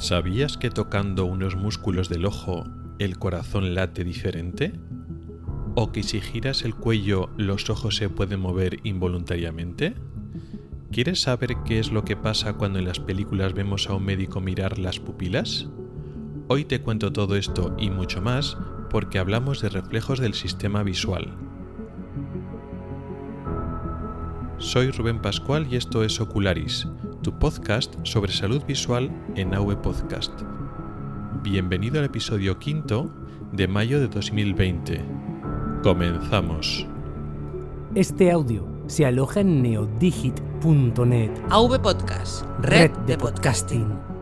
¿Sabías que tocando unos músculos del ojo el corazón late diferente? ¿O que si giras el cuello los ojos se pueden mover involuntariamente? ¿Quieres saber qué es lo que pasa cuando en las películas vemos a un médico mirar las pupilas? Hoy te cuento todo esto y mucho más porque hablamos de reflejos del sistema visual. Soy Rubén Pascual y esto es Ocularis, tu podcast sobre salud visual en AV Podcast. Bienvenido al episodio quinto de mayo de 2020. Comenzamos. Este audio se aloja en neodigit.net, AV Podcast, red de podcasting.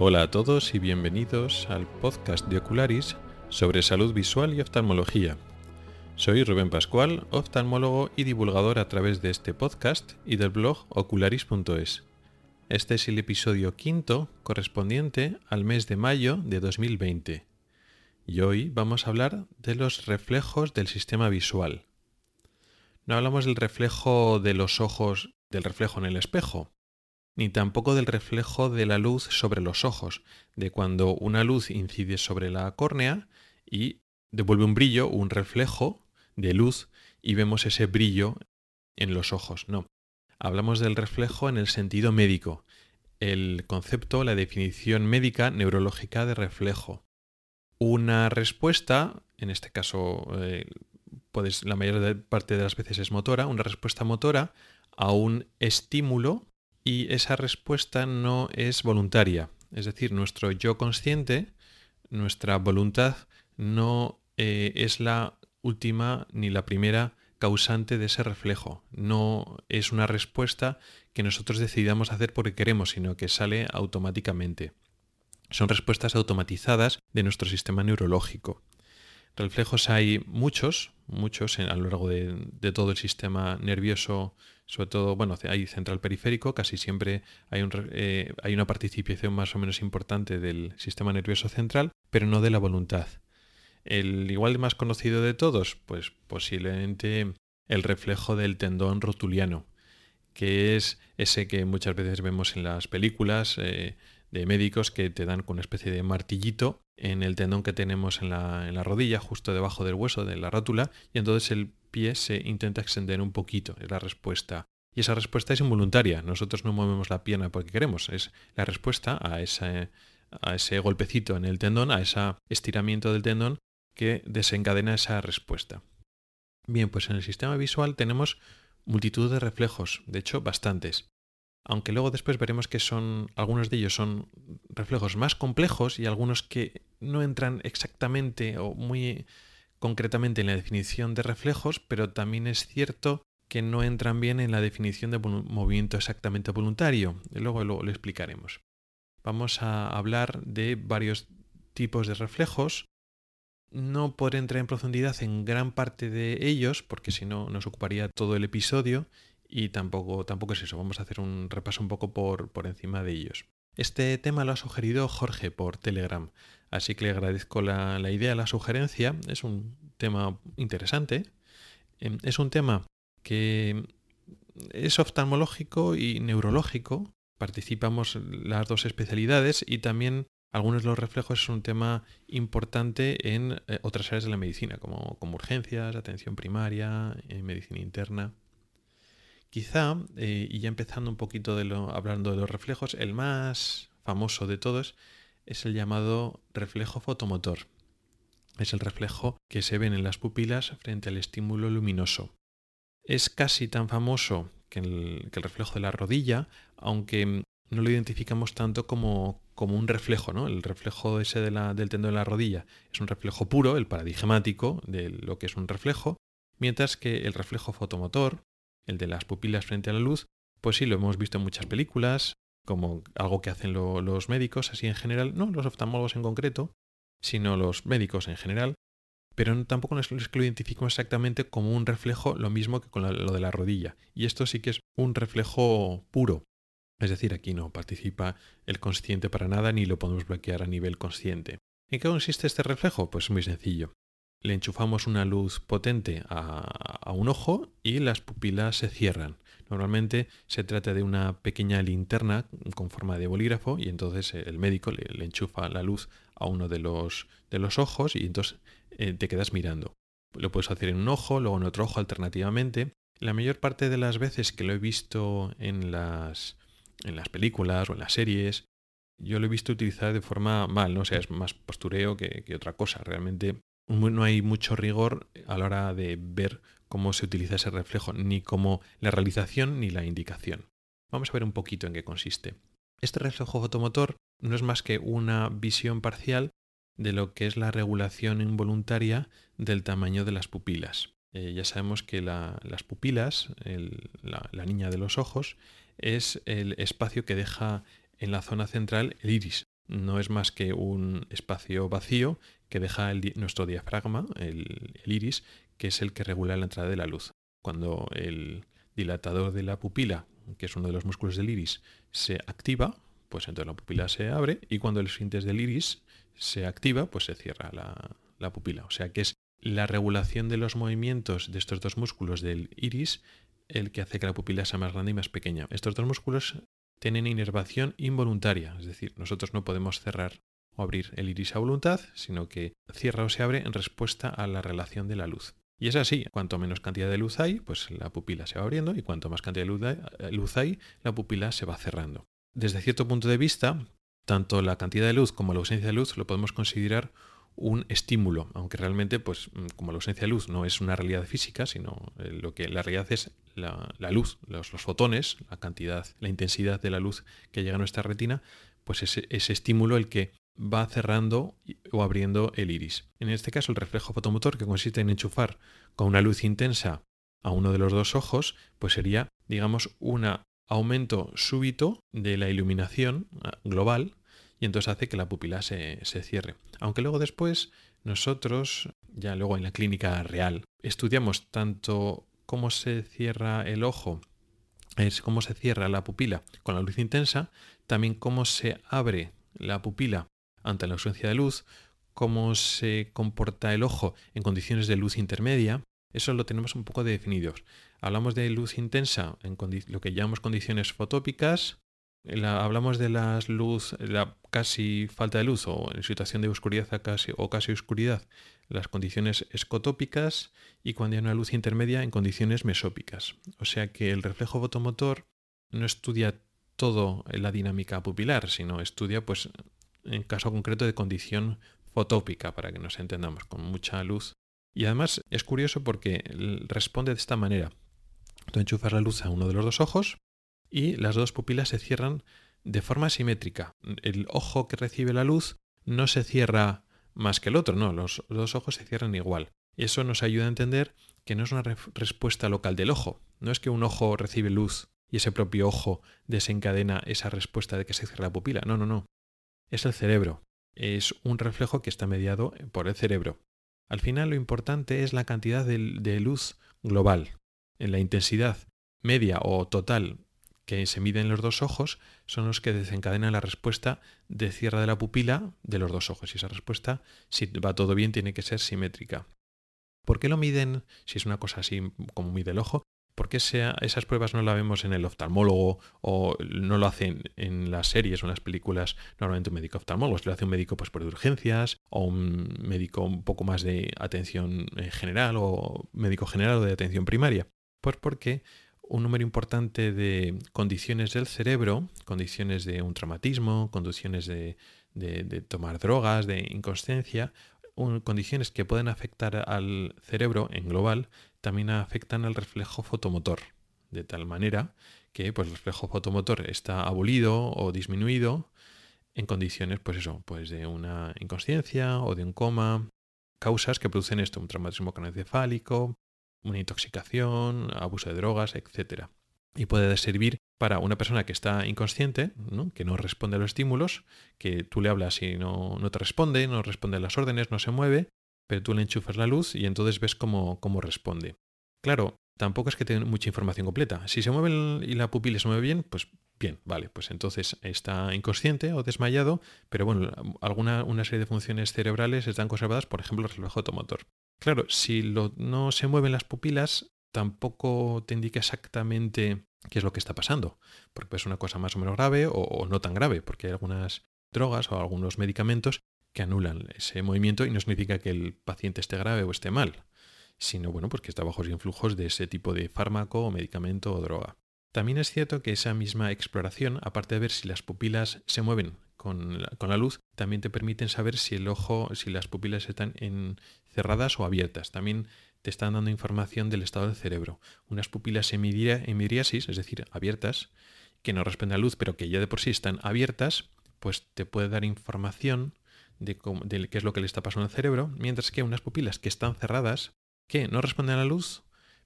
Hola a todos y bienvenidos al podcast de Ocularis sobre salud visual y oftalmología. Soy Rubén Pascual, oftalmólogo y divulgador a través de este podcast y del blog ocularis.es. Este es el episodio quinto correspondiente al mes de mayo de 2020. Y hoy vamos a hablar de los reflejos del sistema visual. No hablamos del reflejo de los ojos, del reflejo en el espejo, ni tampoco del reflejo de la luz sobre los ojos, de cuando una luz incide sobre la córnea y devuelve un brillo, un reflejo de luz y vemos ese brillo en los ojos. No, hablamos del reflejo en el sentido médico, el concepto, la definición médica neurológica de reflejo. Una respuesta, en este caso eh, la mayor parte de las veces es motora, una respuesta motora a un estímulo y esa respuesta no es voluntaria. Es decir, nuestro yo consciente, nuestra voluntad, no eh, es la última ni la primera causante de ese reflejo. No es una respuesta que nosotros decidamos hacer porque queremos, sino que sale automáticamente. Son respuestas automatizadas de nuestro sistema neurológico. Reflejos hay muchos, muchos a lo largo de, todo el sistema nervioso, sobre todo, bueno, hay central periférico, casi siempre eh, hay una participación más o menos importante del sistema nervioso central, pero no de la voluntad. El igual más conocido de todos, pues posiblemente el reflejo del tendón rotuliano, que es ese que muchas veces vemos en las películas, eh, de médicos que te dan con una especie de martillito en el tendón que tenemos en la, en la, rodilla, justo debajo del hueso de la rótula, y entonces el pie se intenta extender un poquito, es la respuesta. Y esa respuesta es involuntaria, nosotros no movemos la pierna porque queremos, es la respuesta a ese, a ese golpecito en el tendón, a ese estiramiento del tendón que desencadena esa respuesta. Bien, pues en el sistema visual tenemos multitud de reflejos, de hecho bastantes aunque luego después veremos que son algunos de ellos son reflejos más complejos y algunos que no entran exactamente o muy concretamente en la definición de reflejos, pero también es cierto que no entran bien en la definición de movimiento exactamente voluntario. Luego lo, lo explicaremos. Vamos a hablar de varios tipos de reflejos. No podré entrar en profundidad en gran parte de ellos, porque si no nos ocuparía todo el episodio y tampoco, tampoco es eso, vamos a hacer un repaso un poco por, por encima de ellos. Este tema lo ha sugerido Jorge por Telegram, así que le agradezco la, la idea, la sugerencia. Es un tema interesante. Em, es un tema que es oftalmológico y neurológico. Participamos las dos especialidades y también algunos de los reflejos es un tema importante en eh, otras áreas de la medicina, como, como urgencias, atención primaria, eh, medicina interna. Quizá, eh, y ya empezando un poquito de lo, hablando de los reflejos, el más famoso de todos es el llamado reflejo fotomotor. Es el reflejo que se ven en las pupilas frente al estímulo luminoso. Es casi tan famoso que el, reflejo de la rodilla, aunque no lo identificamos tanto como, como un reflejo, ¿no? El reflejo ese de la, del tendón de la rodilla es un reflejo puro, el paradigmático de lo que es un reflejo, mientras que el reflejo fotomotor, el de las pupilas frente a la luz, pues sí, lo hemos visto en muchas películas, como algo que hacen los médicos, así en general, no los oftalmólogos en concreto, sino los médicos en general, pero tampoco es que lo identifico exactamente como un reflejo lo mismo que con lo de la rodilla. Y esto sí que es un reflejo puro. Es decir, aquí no participa el consciente para nada ni lo podemos bloquear a nivel consciente. ¿En qué consiste este reflejo? Pues muy sencillo. Le enchufamos una luz potente a, un ojo y las pupilas se cierran. Normalmente se trata de una pequeña linterna con forma de bolígrafo y entonces el médico le, enchufa la luz a uno de los, de los ojos y entonces eh, te quedas mirando. Lo puedes hacer en un ojo, luego en otro ojo alternativamente. La mayor parte de las veces que lo he visto en las, en las películas o en las series, yo lo he visto utilizar de forma mal, no o sea, es más postureo que, que otra cosa. Realmente no hay mucho rigor a la hora de ver cómo se utiliza ese reflejo, ni como la realización ni la indicación. Vamos a ver un poquito en qué consiste. Este reflejo fotomotor no es más que una visión parcial de lo que es la regulación involuntaria del tamaño de las pupilas. Eh, ya sabemos que las pupilas, la, la niña de los ojos, es el espacio que deja en la zona central el iris. No es más que un espacio vacío que deja nuestro diafragma, el, iris, que es el que regula la entrada de la luz. Cuando el dilatador de la pupila, que es uno de los músculos del iris, se activa, pues entonces la pupila se abre y cuando el esfínter del iris se activa, pues se cierra la, la pupila. O sea que es la regulación de los movimientos de estos dos músculos del iris el que hace que la pupila sea más grande y más pequeña. Estos dos músculos tienen inervación involuntaria, es decir, nosotros no podemos cerrar o abrir el iris a voluntad, sino que cierra o se abre en respuesta a la relación de la luz. Y es así, cuanto menos cantidad de luz hay, pues la pupila se va abriendo y cuanto más cantidad de luz hay, la pupila se va cerrando. Desde cierto punto de vista, tanto la cantidad de luz como la ausencia de luz lo podemos considerar un estímulo, aunque realmente, pues, como la ausencia de luz no es una realidad física, sino eh, lo que la realidad es la, luz, los, fotones, la cantidad, la intensidad de la luz que llega a nuestra retina, pues es ese estímulo el que va cerrando o abriendo el iris. En este caso, el reflejo fotomotor, que consiste en enchufar con una luz intensa a uno de los dos ojos, pues sería, digamos, un aumento súbito de la iluminación ah, global y entonces hace que la pupila se, se cierre. Aunque luego después nosotros, ya luego en la clínica real, estudiamos tanto cómo se cierra el ojo, es cómo se cierra la pupila con la luz intensa, también cómo se abre la pupila ante la ausencia de luz, cómo se comporta el ojo en condiciones de luz intermedia, eso lo tenemos un poco definidos. Hablamos de luz intensa en lo que llamamos condiciones fotópicas, hablamos de la luz, la casi falta de luz o en situación de oscuridad casi, o casi oscuridad, las condiciones escotópicas y cuando hay una luz intermedia en condiciones mesópicas. O sea que el reflejo fotomotor no estudia todo la dinámica pupilar, sino estudia pues en caso concreto de condición fotópica, para que nos entendamos, con mucha luz. Y además es curioso porque responde de esta manera. Tú enchufas la luz a uno de los dos ojos y las dos pupilas se cierran de forma simétrica. El ojo que recibe la luz no se cierra más que el otro, no, los dos ojos se cierran igual. Eso nos ayuda a entender que no es una respuesta local del ojo. No es que un ojo recibe luz y ese propio ojo desencadena esa respuesta de que se cierra la pupila. No, no, no es el cerebro. Es un reflejo que está mediado por el cerebro. Al final lo importante es la cantidad de, luz global. En la intensidad media o total que se mide en los dos ojos son los que desencadenan la respuesta de cierre de la pupila de los dos ojos. Y esa respuesta, si va todo bien, tiene que ser simétrica. ¿Por qué lo miden, si es una cosa así como mide el ojo? ¿Por qué esas pruebas no las vemos en el oftalmólogo o no lo hacen en las series o en las películas normalmente un médico oftalmólogo? lo hace un médico pues, por urgencias o un médico un poco más de atención eh, general o médico general o de atención primaria. Pues porque un número importante de condiciones del cerebro, condiciones de un traumatismo, condiciones de, de tomar drogas, de inconsciencia, condiciones que pueden afectar al cerebro en global también afectan al reflejo fotomotor, de tal manera que pues, el reflejo fotomotor está abolido o disminuido en condiciones, pues eso, pues de una inconsciencia o de un coma, causas que producen esto, un traumatismo craneoencefálico, una intoxicación, abuso de drogas, etc. Y puede servir para una persona que está inconsciente, que no responde a los estímulos, que tú le hablas y no, no te responde, no responde a las órdenes, no se mueve, pero tú le enchufas la luz y entonces ves cómo, cómo responde. Claro, tampoco es que tenga mucha información completa. Si se mueve y la pupila se mueve bien, pues bien, vale, pues entonces está inconsciente o desmayado, pero bueno, alguna una serie de funciones cerebrales están conservadas, por ejemplo, el reloj automotor. Claro, si no se mueven las pupilas, tampoco te indica exactamente qué es lo que está pasando, porque es una cosa más o menos grave o no tan grave, porque hay algunas drogas o algunos medicamentos que anulan ese movimiento y no significa que el paciente esté grave o esté mal sino bueno, pues que está bajo los influjos de ese tipo de fármaco o medicamento o droga. También es cierto que esa misma exploración, aparte de ver si las pupilas se mueven con la, luz, también te permiten saber si el ojo, si las pupilas están en, cerradas o abiertas. También te están dando información del estado del cerebro. Unas pupilas en midriasis, es decir, abiertas, que no responden a luz, pero que ya de por sí están abiertas, pues te puede dar información de, de qué es lo que le está pasando al cerebro, mientras que unas pupilas que están cerradas que no responden a la luz,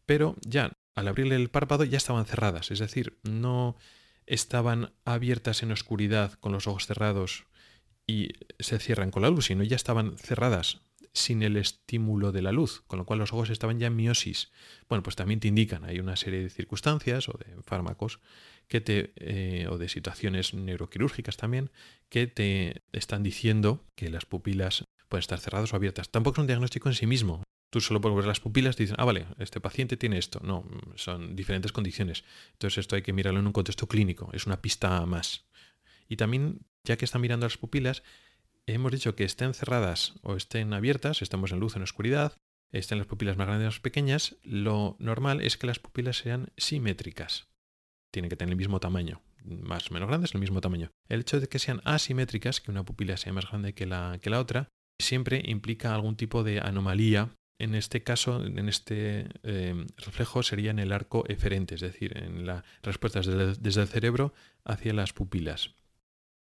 pero ya al abrirle el párpado ya estaban cerradas, es decir, no estaban abiertas en oscuridad con los ojos cerrados y se cierran con la luz, sino ya estaban cerradas sin el estímulo de la luz, con lo cual los ojos estaban ya en miosis. Bueno, pues también te indican, hay una serie de circunstancias o de fármacos que te, eh, o de situaciones neuroquirúrgicas también, que te están diciendo que las pupilas pueden estar cerradas o abiertas. Tampoco es un diagnóstico en sí mismo, Tú solo por ver las pupilas te dicen, ah, vale, este paciente tiene esto. No, son diferentes condiciones. Entonces esto hay que mirarlo en un contexto clínico, es una pista más. Y también, ya que están mirando las pupilas, hemos dicho que estén cerradas o estén abiertas, estamos en luz o en oscuridad, estén las pupilas más grandes o más pequeñas, lo normal es que las pupilas sean simétricas. Tienen que tener el mismo tamaño, más o menos grandes, el mismo tamaño. El hecho de que sean asimétricas, que una pupila sea más grande que la, que la otra, siempre implica algún tipo de anomalía en este caso, en este eh, reflejo sería en el arco eferente, es decir, en las respuestas desde, el cerebro hacia las pupilas.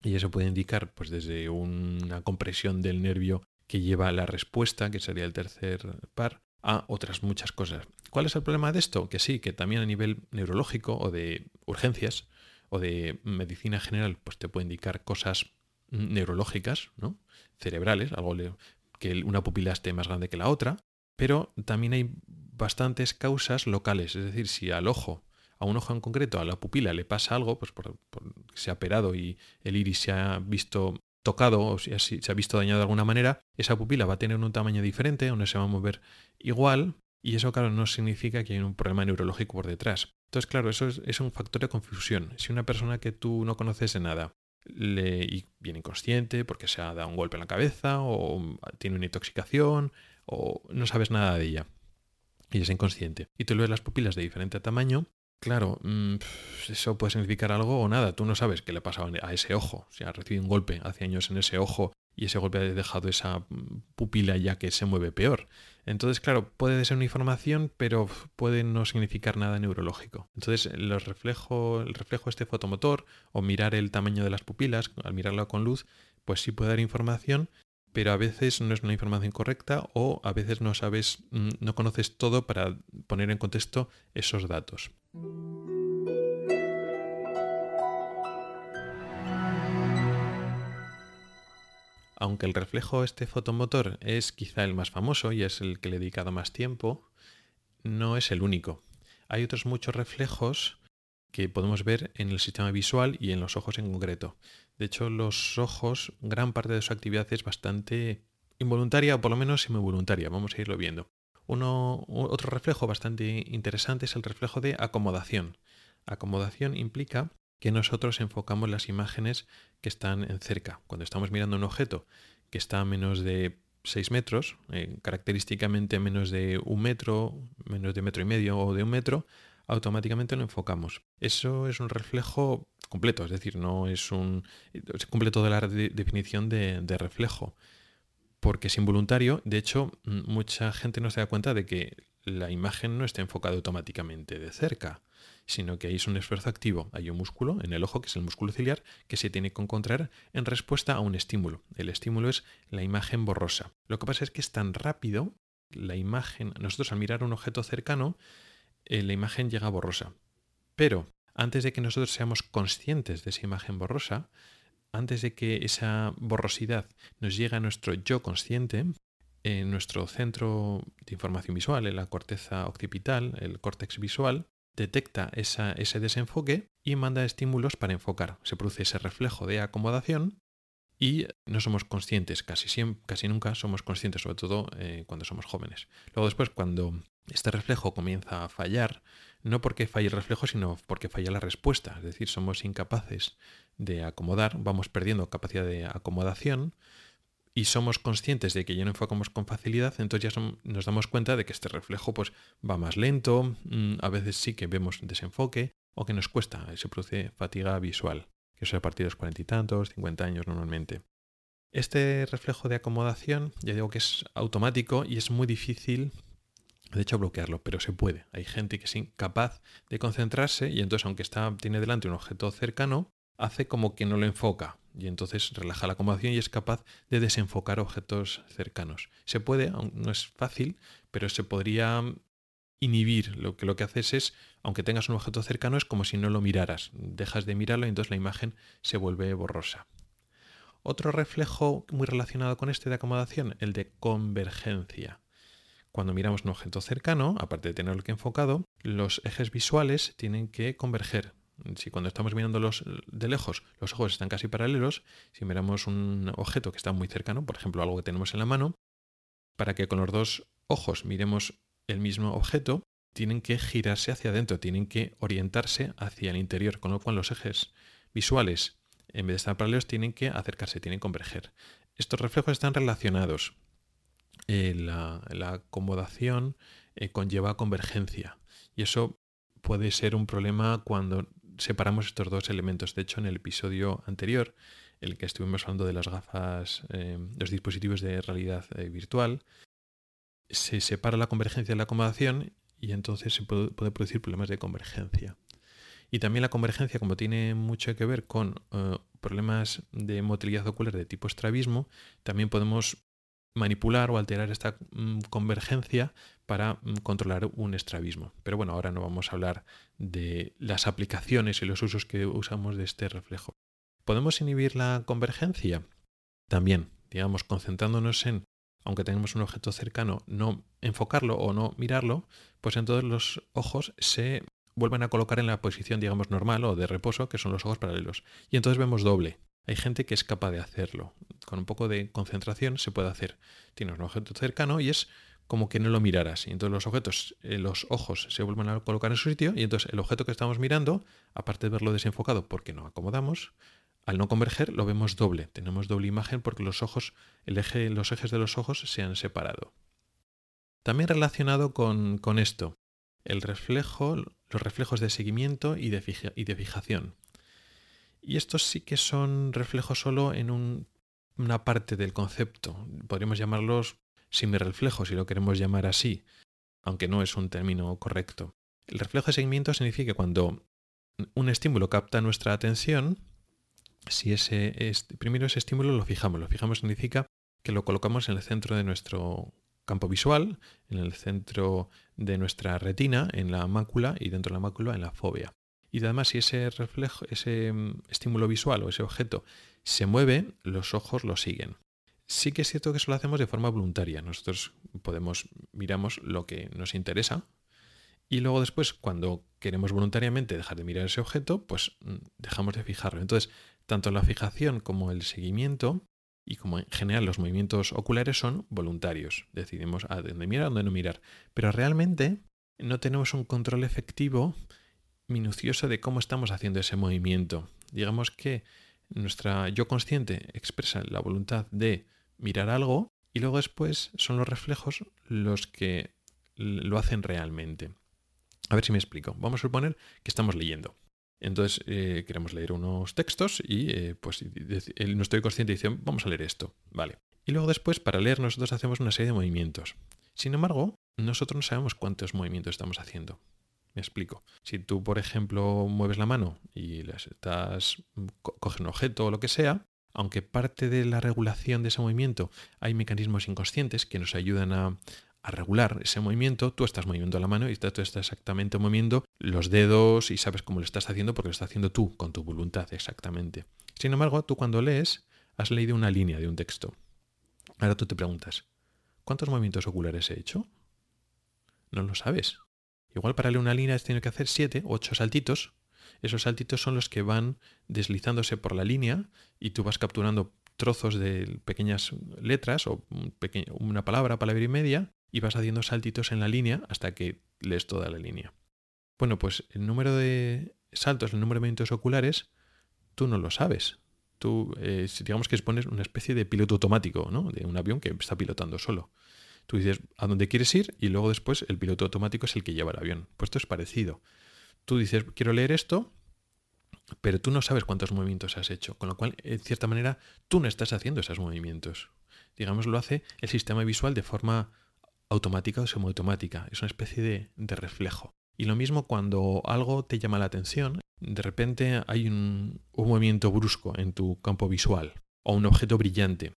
Y eso puede indicar, pues, desde una compresión del nervio que lleva la respuesta, que sería el tercer par, a otras muchas cosas. ¿Cuál es el problema de esto? Que sí, que también a nivel neurológico o de urgencias o de medicina general, pues te puede indicar cosas neurológicas, ¿no? cerebrales, algo que una pupila esté más grande que la otra, pero también hay bastantes causas locales, es decir, si al ojo, a un ojo en concreto, a la pupila le pasa algo, pues se ha operado y el iris se ha visto tocado o si se ha visto dañado de alguna manera, esa pupila va a tener un tamaño diferente o no se va a mover igual y eso claro no significa que hay un problema neurológico por detrás. Entonces claro, eso es, un factor de confusión. Si una persona que tú no conoces de nada le, y viene inconsciente porque se ha dado un golpe en la cabeza o tiene una intoxicación o no sabes nada de ella y es inconsciente y tú le ves las pupilas de diferente tamaño, claro, mm, eso puede significar algo o nada. Tú no sabes qué le ha pasado a ese ojo. Si ha recibido un golpe hace años en ese ojo y ese golpe ha dejado esa mm, pupila ya que se mueve peor. Entonces, claro, puede ser una información, pero puede no significar nada neurológico. Entonces, los reflejo, el reflejo este fotomotor o mirar el tamaño de las pupilas, al mirarlo con luz, pues sí puede dar información, pero a veces no es una información correcta o a veces no sabes, mm, no conoces todo para poner en contexto esos datos. Aunque el reflejo este fotomotor es quizá el más famoso y es el que le he dedicado más tiempo, no es el único. Hay otros muchos reflejos que podemos ver en el sistema visual y en los ojos en concreto. De hecho, los ojos, gran parte de su actividad es bastante involuntaria o por lo menos semi-voluntaria. Vamos a irlo viendo. Uno, otro reflejo bastante interesante es el reflejo de acomodación. Acomodación implica que nosotros enfocamos las imágenes que están en cerca. Cuando estamos mirando un objeto que está a menos de 6 metros, eh, característicamente menos de un metro, menos de metro y medio o de un metro, automáticamente lo enfocamos. Eso es un reflejo completo, es decir, no es un. Se cumple toda la definición de, de, reflejo. Porque es involuntario, de hecho, mucha gente no se da cuenta de que la imagen no está enfocada automáticamente de cerca, sino que es un esfuerzo activo. Hay un músculo en el ojo, que es el músculo ciliar, que se tiene que encontrar en respuesta a un estímulo. El estímulo es la imagen borrosa. Lo que pasa es que es tan rápido la imagen. Nosotros al mirar un objeto cercano, eh, la imagen llega borrosa. Pero antes de que nosotros seamos conscientes de esa imagen borrosa, antes de que esa borrosidad nos llegue a nuestro yo consciente, en nuestro centro de información visual, en la corteza occipital, el córtex visual, detecta ese desenfoque y manda estímulos para enfocar. Se produce ese reflejo de acomodación y no somos conscientes, casi, siempre, casi nunca somos conscientes, sobre todo eh, cuando somos jóvenes. Luego después, cuando este reflejo comienza a fallar, no porque falle el reflejo, sino porque falla la respuesta. Es decir, somos incapaces de acomodar, vamos perdiendo capacidad de acomodación y somos conscientes de que ya no enfocamos con facilidad, entonces ya nos damos cuenta de que este reflejo pues, va más lento, mm, a veces sí que vemos desenfoque o que nos cuesta, se produce fatiga visual que es a partir de los cuarenta y tantos, cincuenta años normalmente. Este reflejo de acomodación, ya digo que es automático y es muy difícil, de hecho, bloquearlo, pero se puede. Hay gente que es incapaz de concentrarse y entonces, aunque está, tiene delante un objeto cercano, hace como que no lo enfoca y entonces relaja la acomodación y es capaz de desenfocar objetos cercanos. Se puede, no es fácil, pero se podría inhibir. Lo que lo que haces es, aunque tengas un objeto cercano, es como si no lo miraras. Dejas de mirarlo y entonces la imagen se vuelve borrosa. Otro reflejo muy relacionado con este de acomodación, el de convergencia. Cuando miramos un objeto cercano, aparte de tenerlo que enfocado, los ejes visuales tienen que converger. Si cuando estamos mirando los de lejos los ojos están casi paralelos, si miramos un objeto que está muy cercano, por ejemplo algo que tenemos en la mano, para que con los dos ojos miremos el mismo objeto, tienen que girarse hacia adentro, tienen que orientarse hacia el interior, con lo cual los ejes visuales, en vez de estar paralelos, tienen que acercarse, tienen que converger. Estos reflejos están relacionados. Eh, la, acomodación eh, conlleva convergencia y eso puede ser un problema cuando separamos estos dos elementos. De hecho, en el episodio anterior, el que estuvimos hablando de las gafas, eh, los dispositivos de realidad virtual, se separa la convergencia de la acomodación y entonces se puede, producir problemas de convergencia. Y también la convergencia, como tiene mucho que ver con eh, problemas de motilidad ocular de tipo estrabismo, también podemos manipular o alterar esta mm, convergencia para mm, controlar un estrabismo. Pero bueno, ahora no vamos a hablar de las aplicaciones y los usos que usamos de este reflejo. ¿Podemos inhibir la convergencia? También, digamos, concentrándonos en aunque tenemos un objeto cercano, no enfocarlo o no mirarlo, pues entonces los ojos se vuelven a colocar en la posición, digamos, normal o de reposo, que son los ojos paralelos. Y entonces vemos doble. Hay gente que es capaz de hacerlo. Con un poco de concentración se puede hacer. Tienes un objeto cercano y es como que no lo miraras. Y entonces los objetos, eh, los ojos se vuelven a colocar en su sitio y entonces el objeto que estamos mirando, aparte de verlo desenfocado porque no acomodamos, al no converger lo vemos doble, tenemos doble imagen porque los ojos, el eje, los ejes de los ojos se han separado. También relacionado con, esto, el reflejo, los reflejos de seguimiento y de, fijación. Y estos sí que son reflejos solo en una parte del concepto. Podríamos llamarlos reflejos si lo queremos llamar así, aunque no es un término correcto. El reflejo de seguimiento significa que cuando un estímulo capta nuestra atención, si ese primero ese estímulo lo fijamos, lo fijamos significa que lo colocamos en el centro de nuestro campo visual, en el centro de nuestra retina, en la mácula y dentro de la mácula en la fobia. Y además si ese reflejo, ese mm, estímulo visual o ese objeto se mueve, los ojos lo siguen. Sí que es cierto que eso lo hacemos de forma voluntaria. Nosotros podemos miramos lo que nos interesa y luego después cuando queremos voluntariamente dejar de mirar ese objeto, pues mm, dejamos de fijarlo. Entonces, tanto la fijación como el seguimiento y como en general los movimientos oculares son voluntarios. Decidimos a dónde mirar, a dónde no mirar. Pero realmente no tenemos un control efectivo, minucioso de cómo estamos haciendo ese movimiento. Digamos que nuestra yo consciente expresa la voluntad de mirar algo y luego después son los reflejos los que lo hacen realmente. A ver si me explico. Vamos a suponer que estamos leyendo. Entonces eh, queremos leer unos textos y eh, pues el, nuestro consciente dice, vamos a leer esto. Vale. Y luego después, para leer, nosotros hacemos una serie de movimientos. Sin embargo, nosotros no sabemos cuántos movimientos estamos haciendo. Me explico. Si tú, por ejemplo, mueves la mano y estás, coges un objeto o lo que sea, aunque parte de la regulación de ese movimiento hay mecanismos inconscientes que nos ayudan a, a regular ese movimiento, tú estás moviendo la mano y tú estás exactamente moviendo los dedos y sabes cómo lo estás haciendo porque lo estás haciendo tú, con tu voluntad exactamente. Sin embargo, tú cuando lees, has leído una línea de un texto. Ahora tú te preguntas, cuántos movimientos oculares he hecho? No lo sabes. Igual para leer una línea has tenido que hacer siete o ocho saltitos. Esos saltitos son los que van deslizándose por la línea y tú vas capturando trozos de pequeñas letras o una palabra, palabra y media, y vas haciendo saltitos en la línea hasta que lees toda la línea. Bueno, pues el número de saltos, el número de movimientos oculares, tú no lo sabes. Tú, eh, digamos que expones una especie de piloto automático, ¿no? De un avión que está pilotando solo. Tú dices a dónde quieres ir y luego después el piloto automático es el que lleva el avión. Pues esto es parecido. Tú dices, quiero leer esto, pero tú no sabes cuántos movimientos has hecho, con lo cual, en cierta manera, tú no estás haciendo esos movimientos. Digamos, lo hace el sistema visual de forma automática o semiautomática. Es una especie de, de reflejo. Y lo mismo cuando algo te llama la atención, de repente hay un, movimiento brusco en tu campo visual o un objeto brillante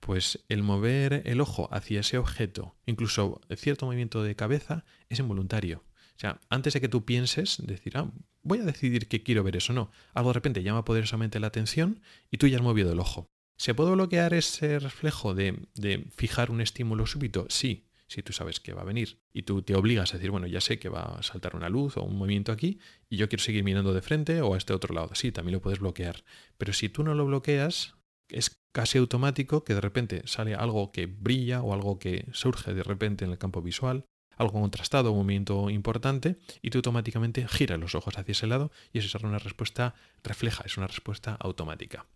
pues el mover el ojo hacia ese objeto, incluso cierto movimiento de cabeza, es involuntario. O sea, antes de que tú pienses, decir, ah, voy a decidir que quiero ver eso no, algo de repente llama poderosamente la atención y tú ya has movido el ojo. ¿Se puede bloquear ese reflejo de, de fijar un estímulo súbito? Sí, si tú sabes que va a venir y tú te obligas a decir, bueno, ya sé que va a saltar una luz o un movimiento aquí y yo quiero seguir mirando de frente o a este otro lado. Sí, también lo puedes bloquear. Pero si tú no lo bloqueas, es casi automático que de repente sale algo que brilla o algo que surge de repente en el campo visual, algo contrastado, un movimiento importante, y tú automáticamente giras los ojos hacia ese lado y eso es una respuesta refleja, es una respuesta automática.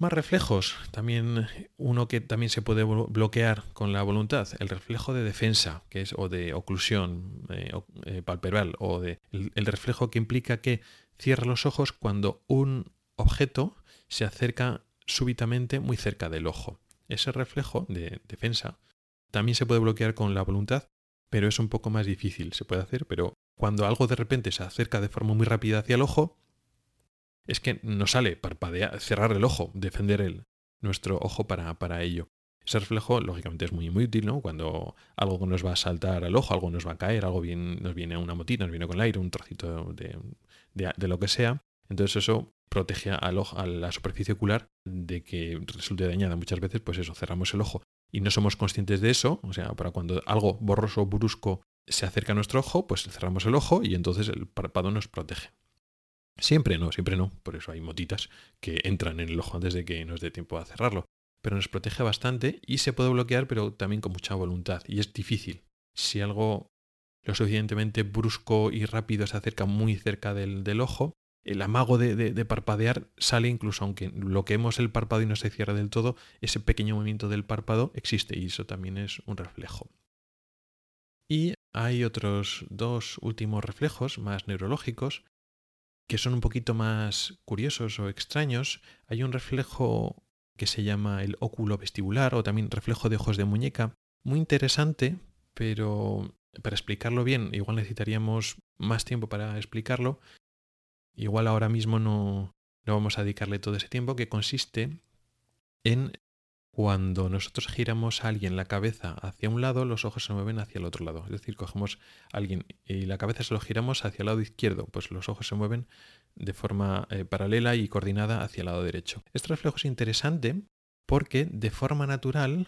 Más reflejos, también uno que también se puede bloquear con la voluntad, el reflejo de defensa, que es o de oclusión eh, eh, palpebral, o de el reflejo que implica que cierra los ojos cuando un objeto se acerca súbitamente muy cerca del ojo. Ese reflejo de defensa también se puede bloquear con la voluntad, pero es un poco más difícil. Se puede hacer, pero cuando algo de repente se acerca de forma muy rápida hacia el ojo, es que no sale parpadear, cerrar el ojo, defender el, nuestro ojo para, para ello. Ese reflejo, lógicamente, es muy, muy útil, ¿no? Cuando algo nos va a saltar al ojo, algo nos va a caer, algo bien, nos viene una motita, nos viene con el aire, un trocito de, de lo que sea. Entonces eso protege al ojo, a la superficie ocular de que resulte dañada. Muchas veces, pues eso, cerramos el ojo y no somos conscientes de eso. O sea, para cuando algo borroso o brusco se acerca a nuestro ojo, pues cerramos el ojo y entonces el párpado nos protege. Siempre no, siempre no. Por eso hay motitas que entran en el ojo antes de que nos dé tiempo a cerrarlo. Pero nos protege bastante y se puede bloquear, pero también con mucha voluntad. Y es difícil. Si algo lo suficientemente brusco y rápido se acerca muy cerca del, del ojo, el amago de, parpadear sale incluso aunque bloqueemos el párpado y no se cierre del todo, ese pequeño movimiento del párpado existe y eso también es un reflejo. Y hay otros dos últimos reflejos más neurológicos que son un poquito más curiosos o extraños. Hay un reflejo que se llama el óculo vestibular o también reflejo de ojos de muñeca, muy interesante, pero para explicarlo bien igual necesitaríamos más tiempo para explicarlo, igual ahora mismo no, no vamos a dedicarle todo ese tiempo, que consiste en cuando nosotros giramos a alguien la cabeza hacia un lado, los ojos se mueven hacia el otro lado. Es decir, cogemos a alguien y la cabeza se lo giramos hacia el lado izquierdo, pues los ojos se mueven de forma eh, paralela y coordinada hacia el lado derecho. Este reflejo es interesante porque de forma natural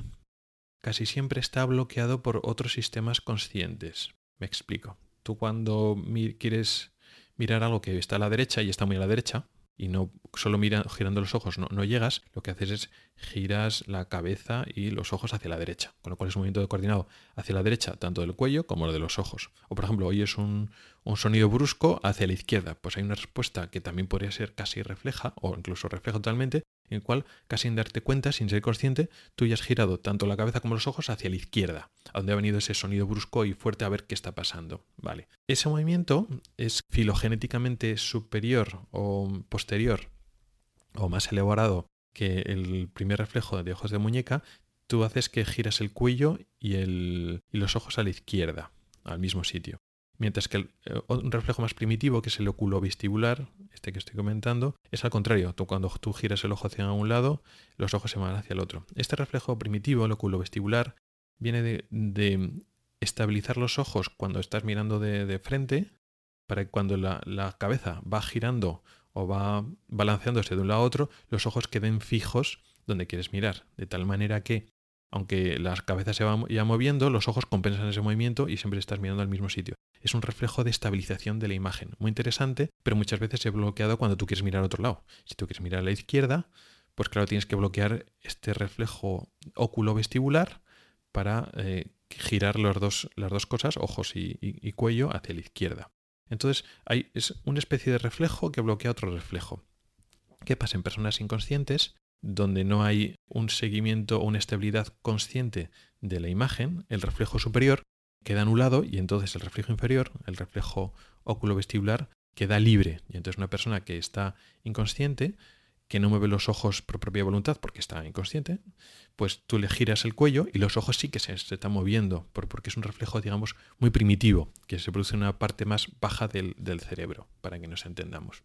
casi siempre está bloqueado por otros sistemas conscientes. Me explico. Tú cuando quieres mirar algo que está a la derecha y está muy a la derecha, y no solo mira, girando los ojos no, no, llegas, lo que haces es giras la cabeza y los ojos hacia la derecha, con lo cual es un movimiento coordinado hacia la derecha, tanto del cuello como de los ojos. O por ejemplo, oyes un, un sonido brusco hacia la izquierda, pues hay una respuesta que también podría ser casi refleja, o incluso refleja totalmente, en el cual, casi sin darte cuenta, sin ser consciente, tú ya has girado tanto la cabeza como los ojos hacia la izquierda, a donde ha venido ese sonido brusco y fuerte a ver qué está pasando. Vale. Ese movimiento es filogenéticamente superior o posterior o más elaborado que el primer reflejo de ojos de muñeca, tú haces que giras el cuello y, el, y los ojos a la izquierda, al mismo sitio. Mientras que eh, un reflejo más primitivo, que es el óculo vestibular, este que estoy comentando, es al contrario. Cuando tú giras el ojo hacia un lado, los ojos se van hacia el otro. Este reflejo primitivo, el óculo vestibular, viene de, estabilizar los ojos cuando estás mirando de, frente, para que cuando la, la, cabeza va girando o va balanceándose de un lado a otro, los ojos queden fijos donde quieres mirar. De tal manera que aunque la cabeza se va ya moviendo, los ojos compensan ese movimiento y siempre estás mirando al mismo sitio. Es un reflejo de estabilización de la imagen. Muy interesante, pero muchas veces ha bloqueado cuando tú quieres mirar a otro lado. Si tú quieres mirar a la izquierda, pues claro, tienes que bloquear este reflejo óculo vestibular para eh, girar los dos, las dos cosas, ojos y, cuello, hacia la izquierda. Entonces, hay, es una especie de reflejo que bloquea otro reflejo. ¿Qué pasa en personas inconscientes? Donde no hay un seguimiento o una estabilidad consciente de la imagen, el reflejo superior queda anulado y entonces el reflejo inferior, el reflejo óculo-vestibular, queda libre. Y entonces una persona que está inconsciente, que no mueve los ojos por propia voluntad porque está inconsciente, pues tú le giras el cuello y los ojos sí que se, están moviendo, porque es un reflejo, digamos, muy primitivo, que se produce en una parte más baja del, del cerebro, para que nos entendamos.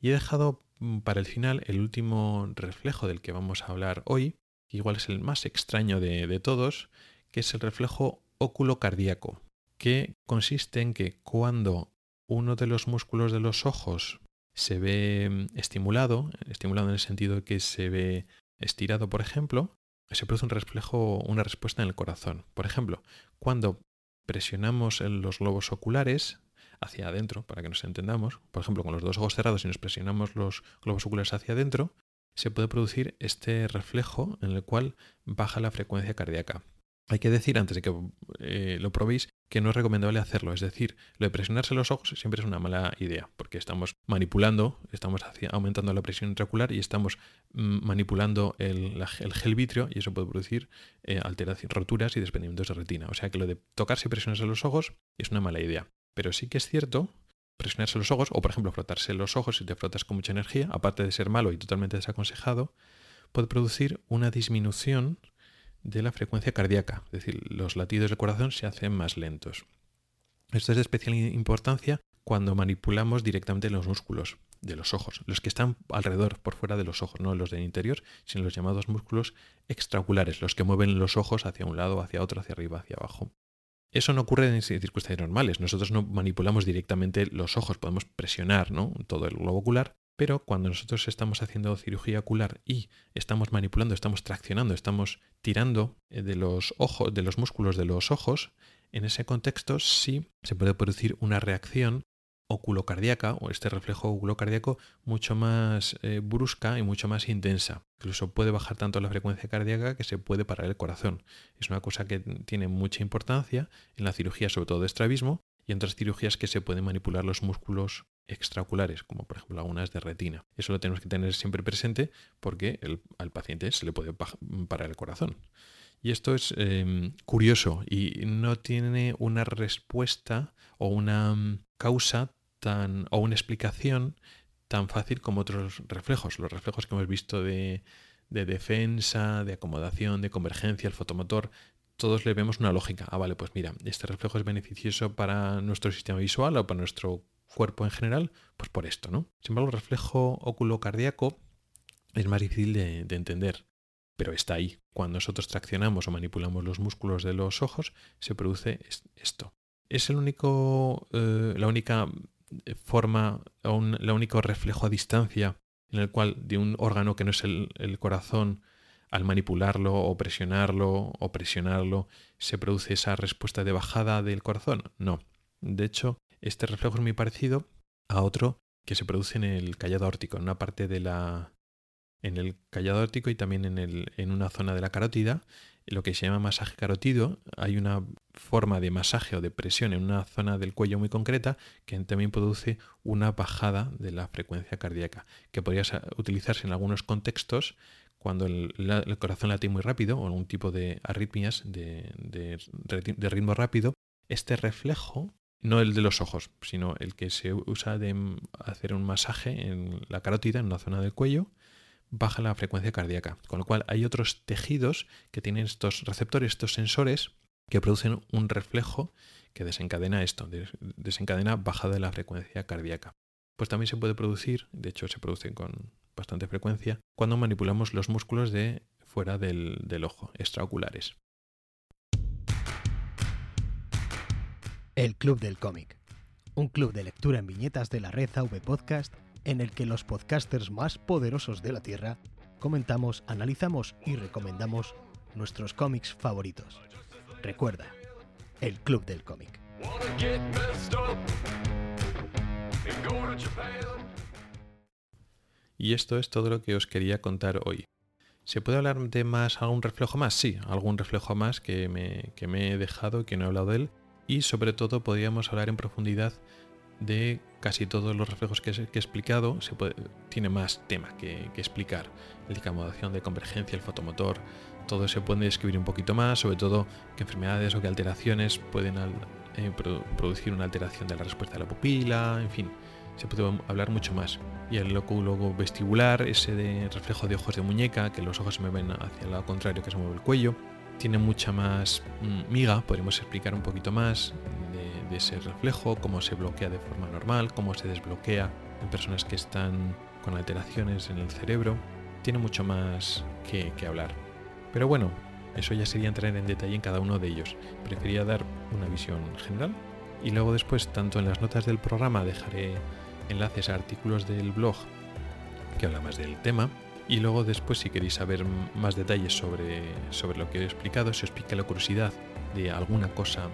Y he dejado para el final el último reflejo del que vamos a hablar hoy, que igual es el más extraño de, todos, que es el reflejo óculo cardíaco, que consiste en que cuando uno de los músculos de los ojos se ve mm, estimulado, estimulado en el sentido de que se ve estirado, por ejemplo, se produce un reflejo, una respuesta en el corazón. Por ejemplo, cuando presionamos en los globos oculares, hacia adentro, para que nos entendamos, por ejemplo, con los dos ojos cerrados y nos presionamos los globos oculares hacia adentro, se puede producir este reflejo en el cual baja la frecuencia cardíaca. Hay que decir, antes de que eh, lo probéis, que no es recomendable hacerlo. Es decir, lo de presionarse los ojos siempre es una mala idea, porque estamos manipulando, estamos aumentando la presión intraocular y estamos mm, manipulando el, gel vitrio y eso puede producir eh, alteraciones, roturas y desprendimientos de retina. O sea que lo de tocarse y presionarse los ojos es una mala idea. Pero sí que es cierto presionarse los ojos, o por ejemplo frotarse los ojos si te frotas con mucha energía, aparte de ser malo y totalmente desaconsejado, puede producir una disminución de la frecuencia cardíaca, es decir, los latidos del corazón se hacen más lentos. Esto es de especial importancia cuando manipulamos directamente los músculos de los ojos, los que están alrededor, por fuera de los ojos, no los del interior, sino los llamados músculos extraoculares, los que mueven los ojos hacia un lado, hacia otro, hacia arriba, hacia abajo. Eso no ocurre en circunstancias normales. Nosotros no manipulamos directamente los ojos, podemos presionar ¿no? todo el globo ocular, pero cuando nosotros estamos haciendo cirugía ocular y estamos manipulando, estamos traccionando, estamos tirando eh, de los ojos, de los músculos de los ojos, en ese contexto sí se puede producir una reacción oculocardíaca o este reflejo oculocardíaco mucho más eh, brusca y mucho más intensa. Incluso puede bajar tanto la frecuencia cardíaca que se puede parar el corazón. Es una cosa que tiene mucha importancia en la cirugía, sobre todo de estrabismo, y en otras cirugías que se pueden manipular los músculos extraoculares, como por ejemplo algunas de retina. Eso lo tenemos que tener siempre presente porque al paciente se le puede parar el corazón. Y esto es em, curioso y no tiene una respuesta o una mm, causa tan, o una explicación tan fácil como otros reflejos. Los reflejos que hemos visto de, de defensa, de acomodación, de convergencia, el fotomotor, todos le vemos una lógica. Ah, vale, pues mira, este reflejo es beneficioso para nuestro sistema visual o para nuestro cuerpo en general, pues por esto, ¿no? Sin embargo, el reflejo oculocardíaco es más difícil de, entender, pero está ahí. Cuando nosotros traccionamos o manipulamos los músculos de los ojos, se produce esto. Es el único, eh, la única forma, la único reflejo a distancia en el cual de un órgano que no es el, corazón, al manipularlo o presionarlo o presionarlo, se produce esa respuesta de bajada del corazón. No. De hecho, este reflejo es muy parecido a otro que se produce en el callado órtico, en una parte de la. en el callado órtico y también en, el, en una zona de la carótida, lo que se llama masaje carotido. Hay una forma de masaje o de presión en una zona del cuello muy concreta que también produce una bajada de la frecuencia cardíaca, que podría utilizarse en algunos contextos cuando el, corazón late muy rápido o algún tipo de arritmias de, de ritmo rápido. Este reflejo no el de los ojos, sino el que se usa de hacer un masaje en la carótida, en la zona del cuello, baja la frecuencia cardíaca. Con lo cual hay otros tejidos que tienen estos receptores, estos sensores, que producen un reflejo que desencadena esto, desencadena bajada de la frecuencia cardíaca. Pues también se puede producir, de hecho se produce con bastante frecuencia, cuando manipulamos los músculos de fuera del, del ojo, extraoculares. El Club del Cómic, un club de lectura en viñetas de la red AV Podcast en el que los podcasters más poderosos de la Tierra comentamos, analizamos y recomendamos nuestros cómics favoritos. Recuerda, el Club del Cómic. Y esto es todo lo que os quería contar hoy. ¿Se puede hablar de más, algún reflejo más? Sí, algún reflejo más que me, que me he dejado que no he hablado de él. Y sobre todo podríamos hablar en profundidad de casi todos los reflejos que, he explicado. Tiene más tema que, explicar. La decamodación de convergencia, el fotomotor, todo se puede describir un poquito más, sobre todo qué enfermedades o qué alteraciones pueden eh, producir una alteración de la respuesta de la pupila, en fin se puede hablar mucho más. Y el lóculo vestibular, ese de reflejo de ojos de muñeca, que los ojos se mueven hacia el lado contrario que se mueve el cuello, tiene mucha más mm, miga, podríamos explicar un poquito más de, ese reflejo, cómo se bloquea de forma normal, cómo se desbloquea en personas que están con alteraciones en el cerebro. Tiene mucho más que, que hablar. Pero bueno, eso ya sería entrar en detalle en cada uno de ellos. Prefería dar una visión general y luego después, tanto en las notas del programa dejaré enlaces a artículos del blog que habla más del tema. Y luego después si queréis saber más detalles sobre, sobre lo que he explicado, si os pica la curiosidad de alguna cosa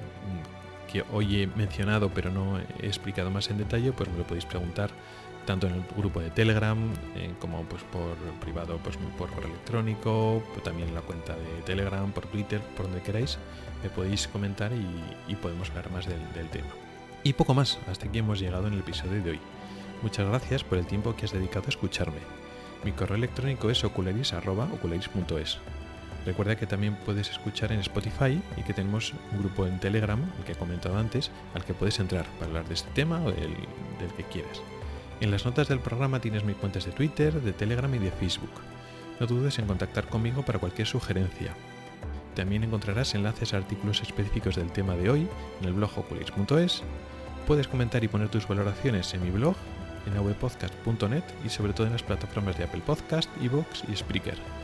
que hoy he mencionado pero no he explicado más en detalle, pues me lo podéis preguntar tanto en el grupo de Telegram eh, como pues por privado pues por correo electrónico, también en la cuenta de Telegram, por Twitter, por donde queráis, me podéis comentar y, podemos hablar más del, del tema. Y poco más, hasta aquí hemos llegado en el episodio de hoy. Muchas gracias por el tiempo que has dedicado a escucharme. Mi correo electrónico es ocularis.ocularis.es. Recuerda que también puedes escuchar en Spotify y que tenemos un grupo en Telegram, el que he comentado antes, al que puedes entrar para hablar de este tema o del, que quieras. En las notas del programa tienes mis cuentas de Twitter, de Telegram y de Facebook. No dudes en contactar conmigo para cualquier sugerencia. También encontrarás enlaces a artículos específicos del tema de hoy en el blog ocularis.es. Puedes comentar y poner tus valoraciones en mi blog en avpodcast.net y sobre todo en las plataformas de Apple Podcast, Evox y Spreaker.